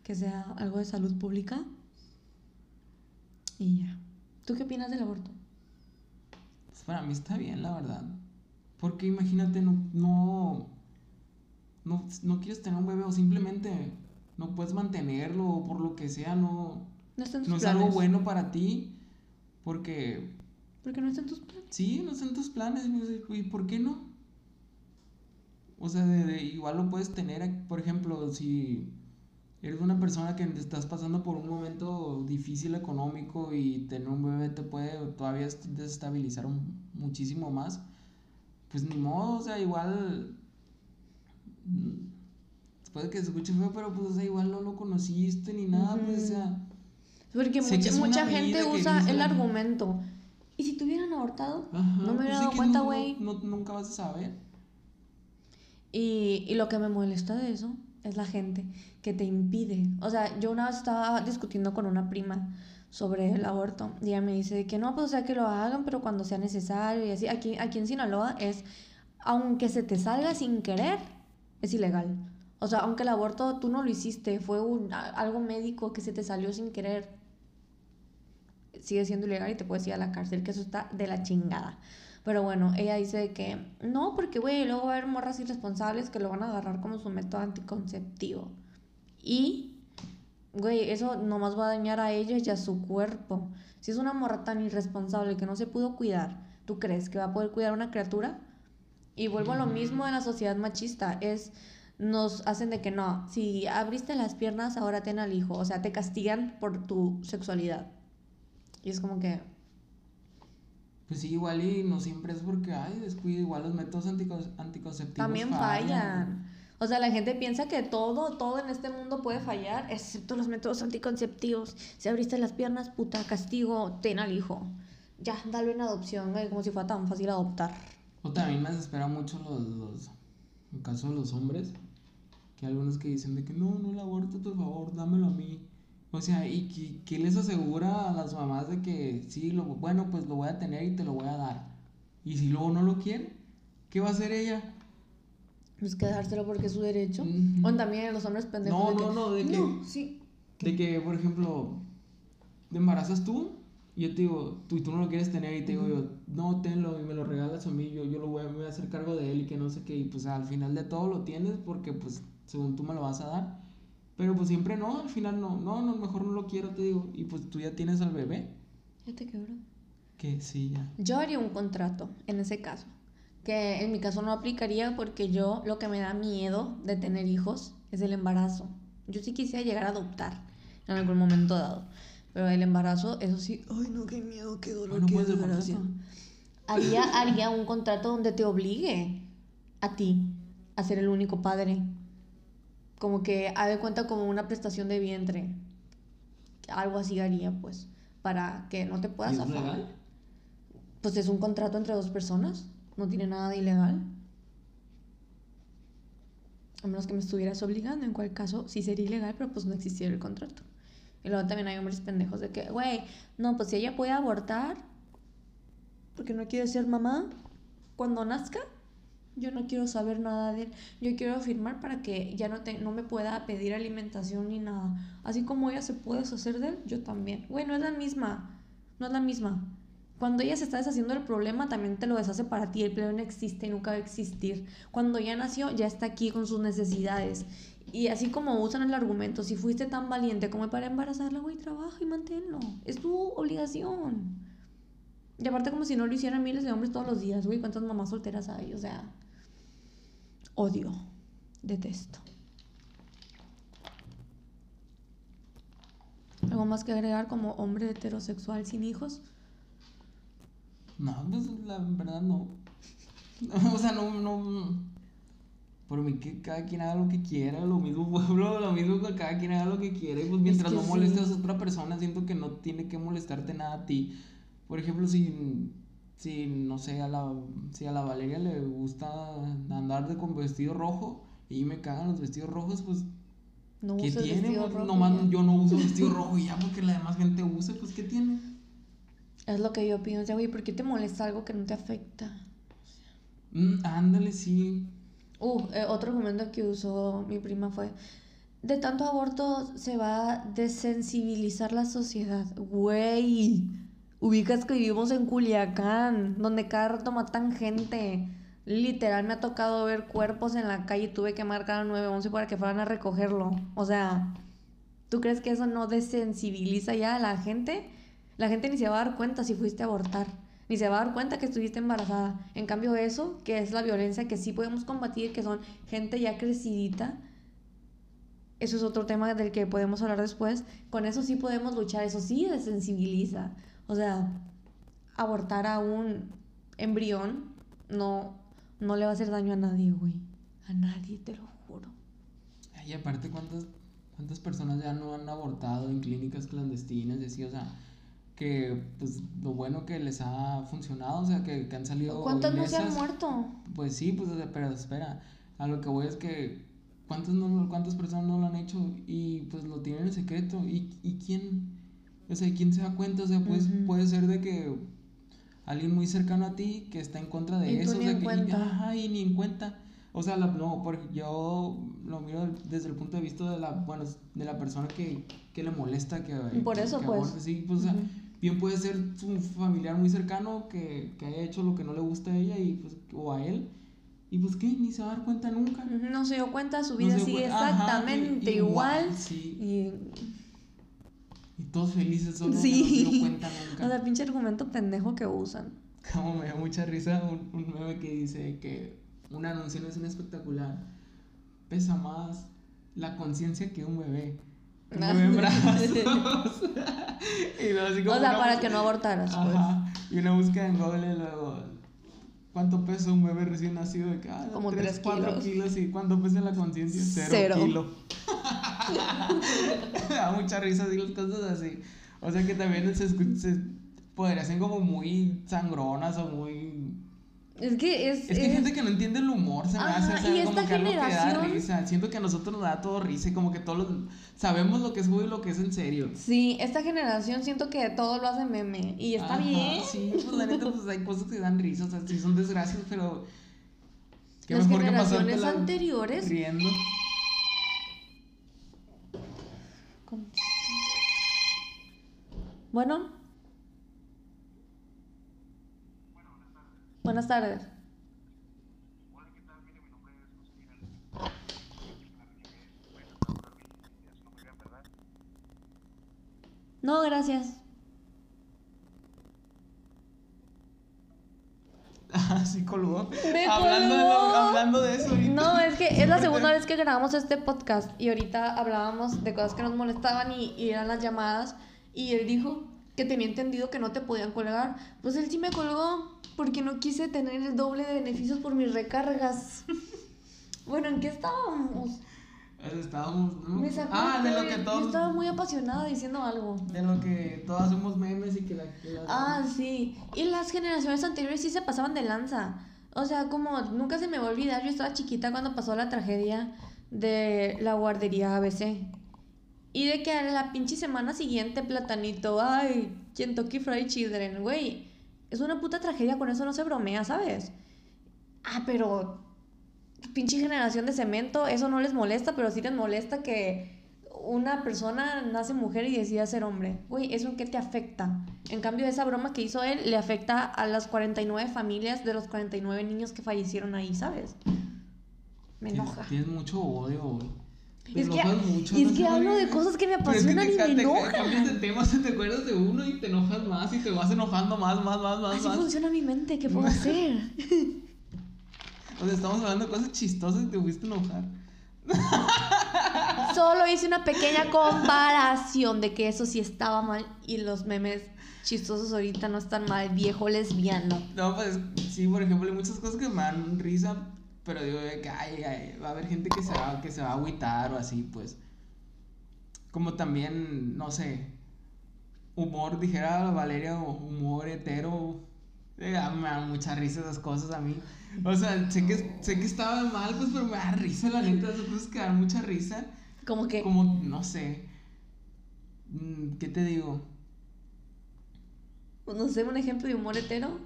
que sea algo de salud pública. Y ya. ¿Tú qué opinas del aborto? Pues para mí está bien, la verdad. Porque imagínate, no, no, no, quieres tener un bebé o simplemente no puedes mantenerlo o por lo que sea, no, no, no es algo bueno para ti. Porque... Porque no está en tus planes. Sí, no está en tus planes. ¿Y por qué no? O sea, de, igual lo puedes tener, por ejemplo, si eres una persona que estás pasando por un momento difícil económico y tener un bebé te puede todavía desestabilizar muchísimo más, pues ni modo, o sea, igual mm, puede que se escuche feo, pero pues o sea, igual no lo conociste ni nada, pues o sea... Porque mucha, mucha gente usa el argumento. ¿Y si te hubieran abortado? no me hubiera pues dado cuenta, güey. nunca vas a saber. Y, y lo que me molesta de eso es la gente que te impide. O sea, yo una vez estaba discutiendo con una prima sobre el aborto y ella me dice que no, pues o sea, que lo hagan, pero cuando sea necesario y así. Aquí, aquí en Sinaloa es, aunque se te salga sin querer, es ilegal. O sea, aunque el aborto tú no lo hiciste, fue un, algo médico que se te salió sin querer, sigue siendo ilegal y te puedes ir a la cárcel, que eso está de la chingada. Pero bueno, ella dice que no, porque, güey, luego va a haber morras irresponsables que lo van a agarrar como su método anticonceptivo. Y, güey, eso nomás va a dañar a ella y a su cuerpo. Si es una morra tan irresponsable que no se pudo cuidar, ¿tú crees que va a poder cuidar a una criatura? Y vuelvo a lo mismo en la sociedad machista, es nos hacen de que no, si abriste las piernas, ahora ten al hijo, o sea, te castigan por tu sexualidad. Y es como que, pues sí, igual y no siempre es porque, ay, descuido, igual los métodos anticonceptivos También fallan. O O sea, la gente piensa que todo, todo en este mundo puede fallar, excepto los métodos anticonceptivos. Si abriste las piernas, puta, castigo, ten al hijo. Ya, dale una adopción, güey, como si fuera tan fácil adoptar. O también me desespera mucho los, los, en caso de los hombres, que hay algunos que dicen de que no, no el aborto, por favor, dámelo a mí. O sea, ¿y qué, qué les asegura a las mamás de que sí, lo, bueno, pues lo voy a tener y te lo voy a dar? Y si luego no lo quiere, ¿qué va a hacer ella? Pues quedárselo porque es su derecho. O también los hombres pendejos. No, de que, no, no, de que- No, sí. De que, por ejemplo, te embarazas tú y yo te digo, tú y tú no lo quieres tener y te digo yo, no, tenlo y me lo regalas a mí, yo, yo lo voy a, me voy a hacer cargo de él y que no sé qué, y pues al final de todo lo tienes porque pues según tú me lo vas a dar, pero pues siempre no, al final no, no, no, mejor no lo quiero, te digo, y pues tú ya tienes al bebé, Ya te quebró. que sí, ya. Yo haría un contrato en ese caso. Que en mi caso no aplicaría porque yo lo que me da miedo de tener hijos es el embarazo. Yo sí quisiera llegar a adoptar en algún momento dado. Pero el embarazo, eso sí. Ay, no, qué miedo, qué dolor, Bueno, qué pues, contrato. Haría, haría un contrato donde te obligue a ti a ser el único padre. Como que haga de cuenta como una prestación de vientre. Algo así haría, pues. Para que no te ¿Y puedas es legal? Pues es un contrato entre dos personas. No tiene nada de ilegal. A menos que me estuvieras obligando, en cual caso sí sería ilegal, pero pues no existiera el contrato. Y luego también hay hombres pendejos de que, güey, no, pues si ella puede abortar, porque no quiere ser mamá, cuando nazca, yo no quiero saber nada de él. Yo quiero firmar para que ya no, te, no me pueda pedir alimentación ni nada. Así como ella se puede deshacer de él, yo también. Güey, no es la misma. No es la misma. Cuando ella se está deshaciendo del problema, también te lo deshace para ti. El problema no existe y nunca va a existir. Cuando ya nació, ya está aquí con sus necesidades. Y así como usan el argumento, si fuiste tan valiente como para embarazarla, güey, trabaja y manténlo. Es tu obligación. Y aparte como si no lo hicieran miles de hombres todos los días, güey, cuántas mamás solteras hay, o sea, odio, detesto. ¿Algo más que agregar como hombre heterosexual sin hijos? No, pues la verdad no. o sea, no, no. Por mí que cada quien haga lo que quiera, lo mismo pueblo, lo mismo que cada quien haga lo que quiere, pues mientras que no molestes sí. a otra persona, siento que no tiene que molestarte nada a ti. Por ejemplo, si, si no sé, a la, si a la Valeria le gusta andar de con vestido rojo y me cagan los vestidos rojos, pues No ¿qué tiene? Pues, rojo, nomás ya. yo no uso vestido rojo y ya porque la demás gente use, pues ¿qué tiene? Es lo que yo opino, o sea, güey, ¿por qué te molesta algo que no te afecta? Mm, ándale, sí. Uh, eh, otro argumento que usó mi prima fue, de tanto aborto se va a desensibilizar la sociedad. Güey, ubicas que vivimos en Culiacán, donde cada rato matan gente. Literal, me ha tocado ver cuerpos en la calle y tuve que marcar al 911 para que fueran a recogerlo. O sea, ¿tú crees que eso no desensibiliza ya a la gente? La gente ni se va a dar cuenta si fuiste a abortar, ni se va a dar cuenta que estuviste embarazada. En cambio eso, que es la violencia que sí podemos combatir, que son gente ya crecidita, eso es otro tema del que podemos hablar después, con eso sí podemos luchar, eso sí desensibiliza. O sea, abortar a un embrión no, no le va a hacer daño a nadie, güey. A nadie, te lo juro. Ay, aparte, ¿cuántas, ¿cuántas personas ya no han abortado en clínicas clandestinas? Y así, o sea, que pues lo bueno que les ha funcionado, o sea, que, que han salido. ¿Cuántos no se han muerto? Pues sí, pues, pero espera, a lo que voy es que. ¿Cuántas, no, ¿Cuántas personas no lo han hecho y pues lo tienen en secreto? ¿Y, y quién? O sea, ¿quién se da cuenta? O sea, pues Ujú. puede ser de que alguien muy cercano a ti que está en contra de Y tú eso. ni o sea, en que, y- cuenta. ajá, y ni en cuenta. O sea, la- no, porque yo lo miro desde el punto de vista de la, bueno, de la persona que, que le molesta que, Por eso, que pues. sí, pues, o sea, bien puede ser su familiar muy cercano que, que haya hecho lo que no le gusta a ella y pues, o a él. Y pues qué, ni se va a dar cuenta nunca. No se dio cuenta, su No vida dio sigue cuenta. Ajá, exactamente i- igual. Sí. Y, Y todos felices, solo Sí. no se cuenta nunca. o sea, pinche argumento pendejo que usan. Como me da mucha risa un, un meme que dice que una no un espectacular. Pesa más la conciencia que un bebé. Un bebé en brazos. y luego así como O sea, para que no abortaras, pues. Ajá. Y una búsqueda en Google y luego. ¿Cuánto pesa un bebé recién nacido? De que, ah, Como tres, tres cuatro kilos. kilos. ¿Y cuánto pesa la conciencia? Cero, Cero. kilo. Me da mucha risa así las cosas así. O sea que también se, se podría ser como muy sangronas o muy... Es que es. Es que hay gente que no entiende el humor, se me Ajá, hace, o sea, y como esta que algo que da generación- risa. Siento que a nosotros nos da todo risa y como que todos sabemos lo que es juego y lo que es en serio. Sí, esta generación siento que todo lo hace meme. Y está Ajá, bien. Sí, pues la neta, pues hay cosas que dan risa, o sea, sí son desgracias, pero. Qué Las mejor que generaciones pasártela anteriores. riendo. Bueno. Buenas tardes. No, gracias. Ah, sí, colgó. Me hablando, De lo- hablando de eso. ahorita. No, es que es la segunda vez que grabamos este podcast y ahorita hablábamos de cosas que nos molestaban y, y eran las llamadas y él dijo que tenía entendido que no te podían colgar. Pues él sí me colgó porque no quise tener el doble de beneficios por mis recargas. Bueno, ¿en qué estábamos? Estábamos. Ah, de lo que Yo todos. estaba muy apasionada diciendo algo. De lo que todos hacemos memes y que la. que la- Ah, sí. Y las generaciones anteriores sí se pasaban de lanza. O sea, como nunca se me va a olvidar, yo estaba chiquita cuando pasó la tragedia de la guardería ABC. Y de que a la pinche semana siguiente, Platanito, ay, Kentucky Fried Children, güey. Es una puta tragedia, con eso no se bromea, ¿sabes? Ah, pero pinche generación de cemento, eso no les molesta, pero sí les molesta que una persona nace mujer y decida ser hombre. Güey, ¿eso en qué te afecta? En cambio, esa broma que hizo él le afecta a las 49 familias de los 49 niños que fallecieron ahí, ¿sabes? Me enoja. Tienes mucho odio, Es que, enojas mucho, es no que hablo de cosas que me Pero es que apasionan te y me enojan. cambias de tema, te acuerdas de uno y te enojas más y te vas enojando más, más, más, más, Así más. funciona mi mente, ¿qué puedo hacer? O sea, estamos hablando de cosas chistosas y te fuiste a enojar. Solo hice una pequeña comparación de que eso sí estaba mal y los memes chistosos ahorita no están mal, viejo lesbiano. No, pues sí, por ejemplo, hay muchas cosas que me dan risa, pero digo que ay, ay, va a haber gente que se va, que se va a agüitar o así, pues. Como también, no sé, humor, dijera Valeria, o humor hetero. Me dan mucha risa esas cosas a mí. O sea, sé que, sé que estaba mal, pues, pero me da risa, la neta, esas cosas que dan mucha risa. Como que Como, no sé. mm, ¿Qué te digo? no sé, un ejemplo de humor hetero.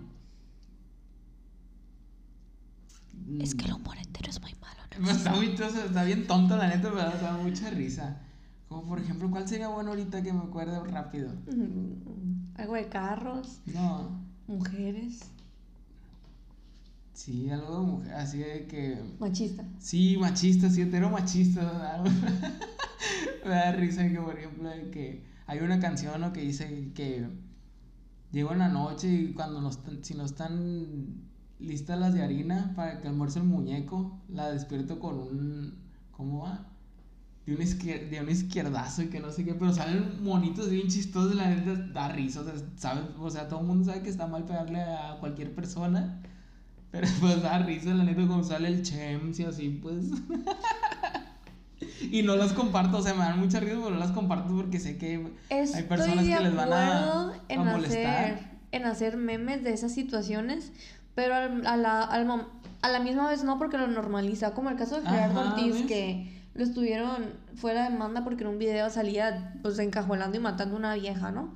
Es que el humor hetero es muy malo, ¿no? Está, muy, está bien tonto, la neta, pero da mucha risa. Como por ejemplo, ¿cuál sería bueno ahorita que me acuerde rápido? Mm, Algo de carros, No. Mujeres, Sí, algo de mujer, así de que. machista. Sí, machista, sí, hetero machista. me da risa que, por ejemplo, de que hay una canción ¿no? que dice que llego en la noche y cuando no están, si no están listas las de harina para que almuerce el muñeco, la despierto con un. ¿Cómo va? De un, izquier- de un izquierdazo y que no sé qué, pero salen monitos bien chistosos, la neta da risa, o sea, sabe, o sea, todo el mundo sabe que está mal pegarle a cualquier persona, pero pues da risa, la neta, como sale el Chems y así, pues. y no las comparto, o sea, me dan mucha risa, pero no las comparto porque sé que Estoy hay personas que les van a, acuerdo en a molestar. hacer, en hacer memes de esas situaciones, pero al- a, la, al a la misma vez no porque lo normaliza, como el caso de Gerardo Ajá, Ortiz, ¿ves? que lo estuvieron fuera de demanda porque en un video salía pues encajuelando y matando a una vieja, ¿no?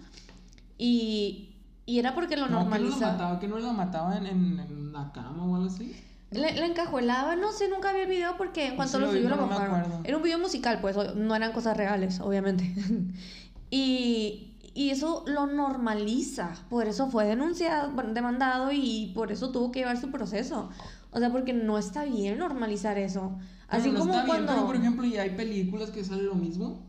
Y, y era porque lo No, que no la normalizaba. que no la mataba en, en, en la cama o algo así. Le, le encajuelaba, no sé, nunca vi el video porque en cuanto Sí lo subió lo no bajaron. Era un video musical, pues, no eran cosas reales, obviamente. y, y eso lo normaliza, por eso fue denunciado, demandado y por eso tuvo que llevar su proceso. O sea, porque no está bien normalizar eso. Así no como está bien, cuando... pero por ejemplo, y hay películas que sale lo mismo.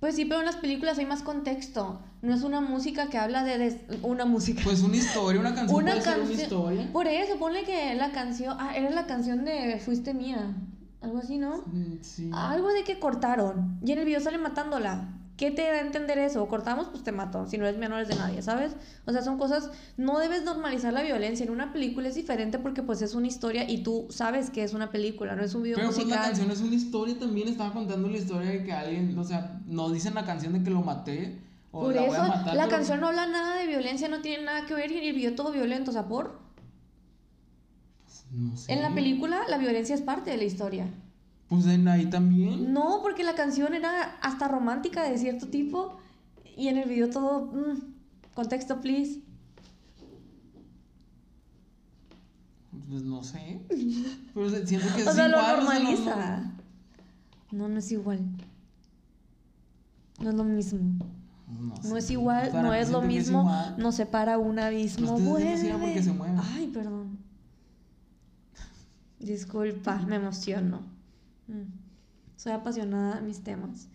Pues sí, pero en las películas hay más contexto. No es una música que habla de... des- Una música. Pues una historia, una canción Una puede ser una canción- historia. Por eso, ponle que la canción... Ah, era la canción de Fuiste Mía. Algo así, ¿no? Mm, Sí. Algo de que cortaron. Y en el video sale matándola. ¿Qué te da a entender eso? Cortamos, pues te mato. Si no eres menor, no eres de nadie, ¿sabes? O sea, son cosas. No debes normalizar la violencia. En una película es diferente porque, pues, es una historia y tú sabes que es una película, no es un video Pero musical. pues la canción es una historia también. Estaba contando la historia de que alguien, o sea, no dicen la canción de que lo maté. O Por la voy a eso, matar, la pero- canción no habla nada de violencia, no tiene nada que ver y el video todo violento, o sea, por. No sé. En la película, la violencia es parte de la historia. Pues en ahí también. No, porque la canción era hasta romántica de cierto tipo y en el video todo. mm, contexto, please. Pues no sé. Pero siento que es O sea, lo igual, o sea, no- normaliza. No, no es igual. No es lo mismo. No, No sé. es igual, Para no es lo es mismo. igual. Nos separa un abismo. Lo Vuelve. porque se mueve. Ay, perdón. Disculpa, me emociono. Soy apasionada de mis temas.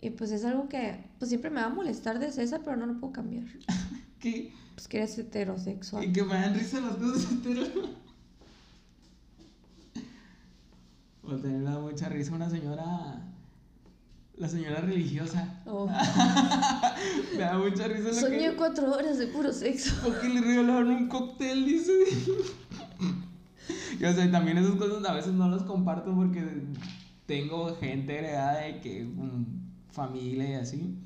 Y pues es algo que pues siempre me va a molestar de César, pero no lo puedo cambiar. Que, Pues que eres heterosexual. y que me dan risa las cosas enteras. O da mucha risa una señora. La señora religiosa. Oh. Me da mucha risa lo Soñé que. cuatro horas de puro sexo. Porque le regalaron un cóctel, dice. Y o sea, también esas cosas a veces no las comparto porque tengo gente heredada de que mm, familia y así.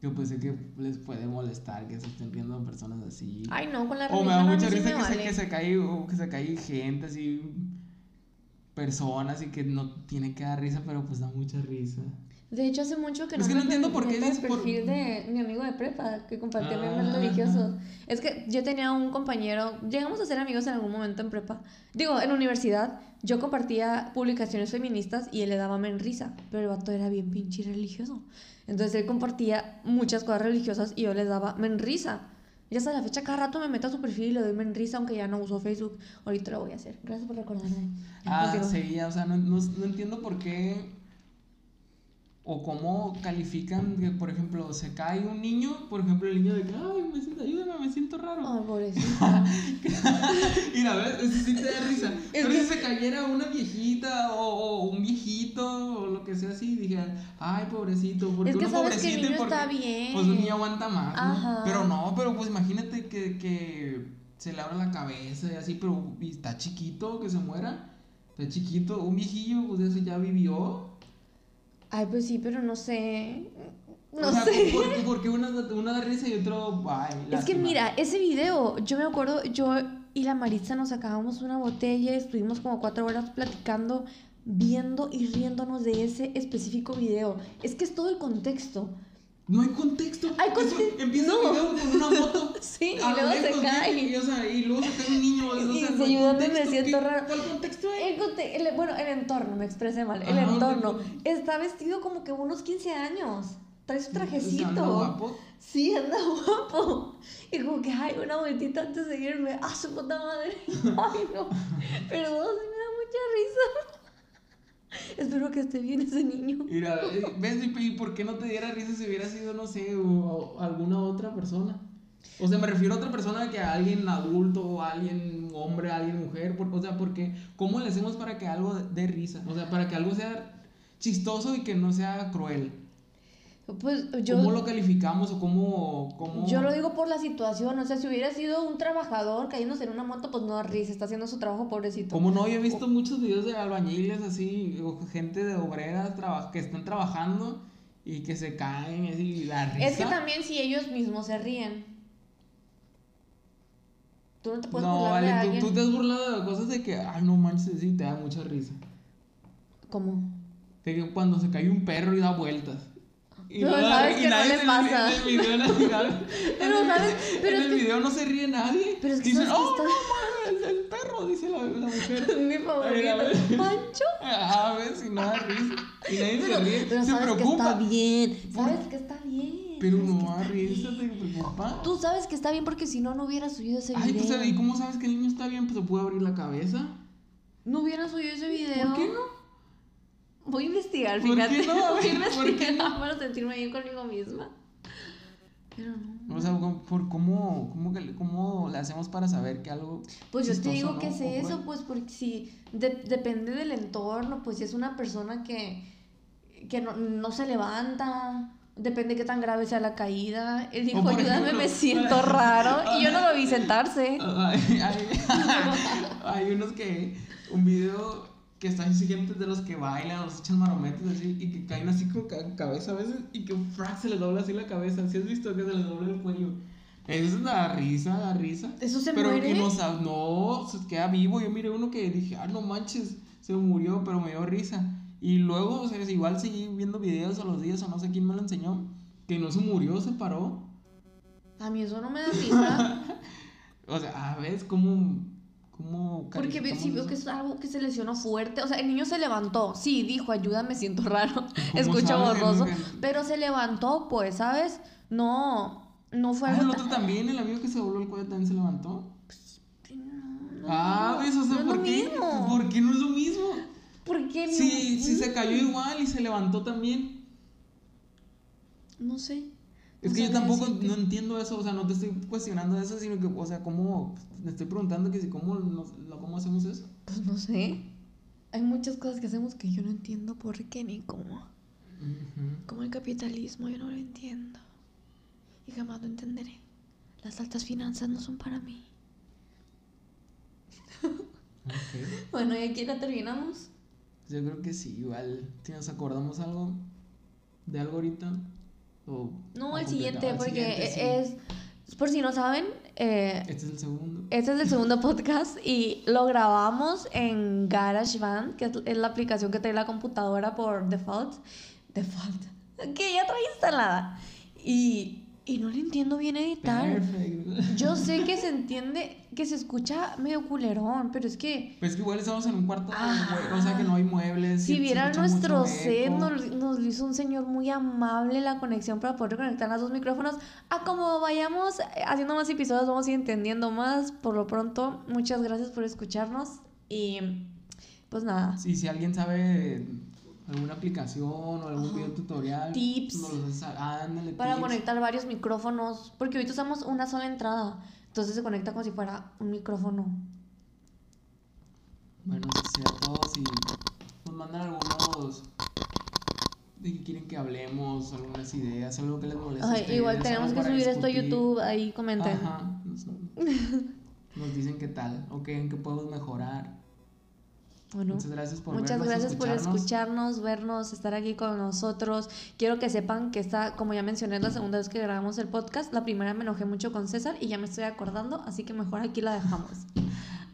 Que pues sé que les puede molestar que se estén riendo de personas así. Ay, no, con la o religión me da mucha risa que, se, vale. que se cae o que se cae gente así personas y que no tiene que dar risa, pero pues da mucha risa. De hecho, hace mucho que Es no que no entiendo por qué al dices por- perfil de mi amigo de prepa que compartía Ah, memes religiosos. Es que yo tenía un compañero, llegamos a ser amigos en algún momento en prepa. Digo, en universidad, yo compartía publicaciones feministas y él le daba men risa, pero el vato era bien pinche religioso. Entonces él compartía muchas cosas religiosas y yo le daba men risa. Y hasta la fecha cada rato me meto a su perfil y le doy men risa aunque ya no uso Facebook. Ahorita lo voy a hacer. Gracias por recordarme. Ya, Ah, continúa. sí, o sea, no, no, no entiendo por qué o cómo califican que, por ejemplo, se cae un niño, por ejemplo, el niño de que, ay, me siento, ayúdame, me siento raro. Ay, pobrecito. Y la vez, eso sí te da risa. Pero si se cayera una viejita o, o un viejito o lo que sea así, dije, ay, pobrecito, porque Es que uno sabes que el pobrecito niño porque, está bien. Pues un niño aguanta más, ¿no? Ajá. Pero no, pero pues imagínate que, que se le abra la cabeza y así, pero y está chiquito, que se muera. Está chiquito, un viejillo, pues eso ya vivió. Ay, pues sí, pero no sé. No o sea, sé. ¿por, por- porque una, una da risa y otro, ay, Es que mira, ese video, yo me acuerdo, yo y la Maritza nos sacábamos una botella, estuvimos como cuatro horas platicando, viendo y riéndonos de ese específico video. Es que es todo el contexto. No hay contexto. Hay Empieza no. el video con una moto. Sí, y luego se cae. Y, o sea, y luego se cae un niño. o Y sea, se no hay ayudando, me siento ¿qué- raro. ¿Cuál contexto hay? El conte- el- bueno, el entorno, me expresé mal. El Ajá, entorno. Está vestido como que unos 15 años. Trae su trajecito. anda guapo. Sí, anda guapo. Y como que, ay, una vueltita antes de irme. ¡Ah, su puta madre! Ay, no. Perdón, sí me da mucha risa. Espero que esté bien ese niño. Mira, eh, ¿ves? ¿Y por qué no te diera risa si hubiera sido, no sé, o, alguna otra persona? O sea, me refiero a otra persona que a alguien adulto, a alguien hombre, a alguien mujer. por- o sea, porque, ¿cómo le hacemos para que algo dé risa? O sea, para que algo sea chistoso y que no sea cruel. Pues yo. ¿Cómo lo calificamos o cómo, cómo... Yo lo digo por la situación, o sea, si hubiera sido un trabajador cayéndose en una moto, pues no da risa, está haciendo su trabajo pobrecito. Como no, yo he visto muchos videos de albañiles así, o gente de obreras que están trabajando y que se caen y la risa. Es que también si ellos mismos se ríen. Tú no te puedes No, burlar de vale, alguien. tú, tú te has burlado de cosas de que, ay, no manches, sí, te da mucha risa. ¿Cómo? De que cuando se cae un perro y da vueltas. Y Pero da- sabes y que no le en el- pasa. En el video, Pero, en el- ¿sabes? Pero en es el que- video no se ríe nadie. Pero es que Dicen, sabes que oh, está- no mames, el perro, dice la, la mujer. Mi a favorito. Pancho. A ver si no da risa. Y nadie Pero, se ríe. pero se sabes que preocupa. está bien. Sabes que está bien. Pero sabes que no está risa, te preocupa. Tú sabes que está bien porque si no, no hubiera subido ese Ay, video. pues, ¿y cómo sabes que el niño está bien? Pues se puede abrir la cabeza. No hubiera subido ese video. ¿Por qué no? Voy a investigar, ¿Por qué fíjate. no? A Voy a ver, ¿por qué investigar para sentirme bien conmigo misma. Pero no. O sea, ¿cómo- por cómo, cómo, cómo le hacemos para saber que algo. Pues yo te digo ¿no? que es O eso, pues porque si de- depende del entorno, pues si es una persona que, que no, no se levanta Depende de qué tan grave sea la caída. Él dijo, ayúdame, ejemplo, me siento raro. Y yo no lo vi sentarse. Hay, hay- hay unos que. Un video que están así gente de los que bailan, los echan marometes así y que caen así con ca- cabeza a veces y que frac se les dobla así la cabeza. ¿Sí has visto que se les dobla el cuello? Eso da risa, da risa. ¿Eso se pero muere? que no, no, se queda vivo. Yo miré uno que dije, ah, no manches, se murió, pero me dio risa. Y luego, o sea, igual seguí viendo videos a los días o no sé quién me lo enseñó, que no se murió, se paró. A mí eso no me da risa. O sea, a ver, ¿cómo, cómo Porque si veo que es algo que se lesionó fuerte. O sea, el niño se levantó. Sí, dijo, ayúdame, siento raro. ¿Cómo Escucho que borroso. Pero se levantó, pues, ¿sabes? No, no fue Ah, algo el otro también, el amigo que se dobló el cuello también se levantó. No, no, Ah, ¿ves? O sea, no ¿por qué? mismo. ¿Por qué no es lo mismo? ¿Por qué Sí, no? sí se cayó igual y se levantó también. No sé. Es No que yo tampoco decirte. no entiendo eso, o sea, no te estoy cuestionando eso, sino que, o sea, cómo, me estoy preguntando que si cómo, lo- cómo hacemos eso. Pues no sé. Hay muchas cosas que hacemos que yo no entiendo por qué ni cómo. Como el capitalismo, yo no lo entiendo. Y jamás lo entenderé. Las altas finanzas no son para mí. Bueno, y aquí la terminamos. Yo creo que sí, igual, si nos acordamos algo, de algo ahorita, o... No, el siguiente, el porque siguiente, sí. es, por si no saben, eh, Este es el segundo. este es el segundo podcast y lo grabamos en GarageBand, que es, es la aplicación que trae la computadora por default. Default. Que ya trae instalada. Y, y no le entiendo bien editar. Perfecto. Yo sé que se entiende, que se escucha medio culerón, pero es que Pues que igual estamos en un cuarto, güey, o sea que no hay muebles. si vieran nuestro set, nos, nos hizo un señor muy amable la conexión para poder conectar los dos micrófonos. A como vayamos haciendo más episodios, vamos a ir entendiendo más. Por lo pronto, muchas gracias por escucharnos y pues nada. Sí, si alguien sabe alguna aplicación o algún Ajá. video tutorial, Tips. los ándale, Para tips. conectar varios micrófonos, porque ahorita usamos una sola entrada, entonces se conecta como si fuera un micrófono. Bueno, eso sería todo. Si nos mandan algunos de que quieren que hablemos, algunas ideas, algo que les moleste. a Ay, igual tenemos que subir esto a. YouTube, ahí comenten. Ajá. Nos, nos dicen qué tal, o qué, en qué podemos mejorar. Bueno. Muchas gracias por Muchas vernos, gracias por escucharnos. vernos, estar aquí con nosotros. Quiero que sepan que esta, como ya mencioné, es la segunda vez que grabamos el podcast. La primera me enojé mucho con César y ya me estoy acordando, así que mejor aquí la dejamos.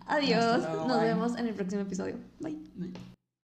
Adiós, luego, nos bye. vemos en el próximo episodio. Bye. Bye.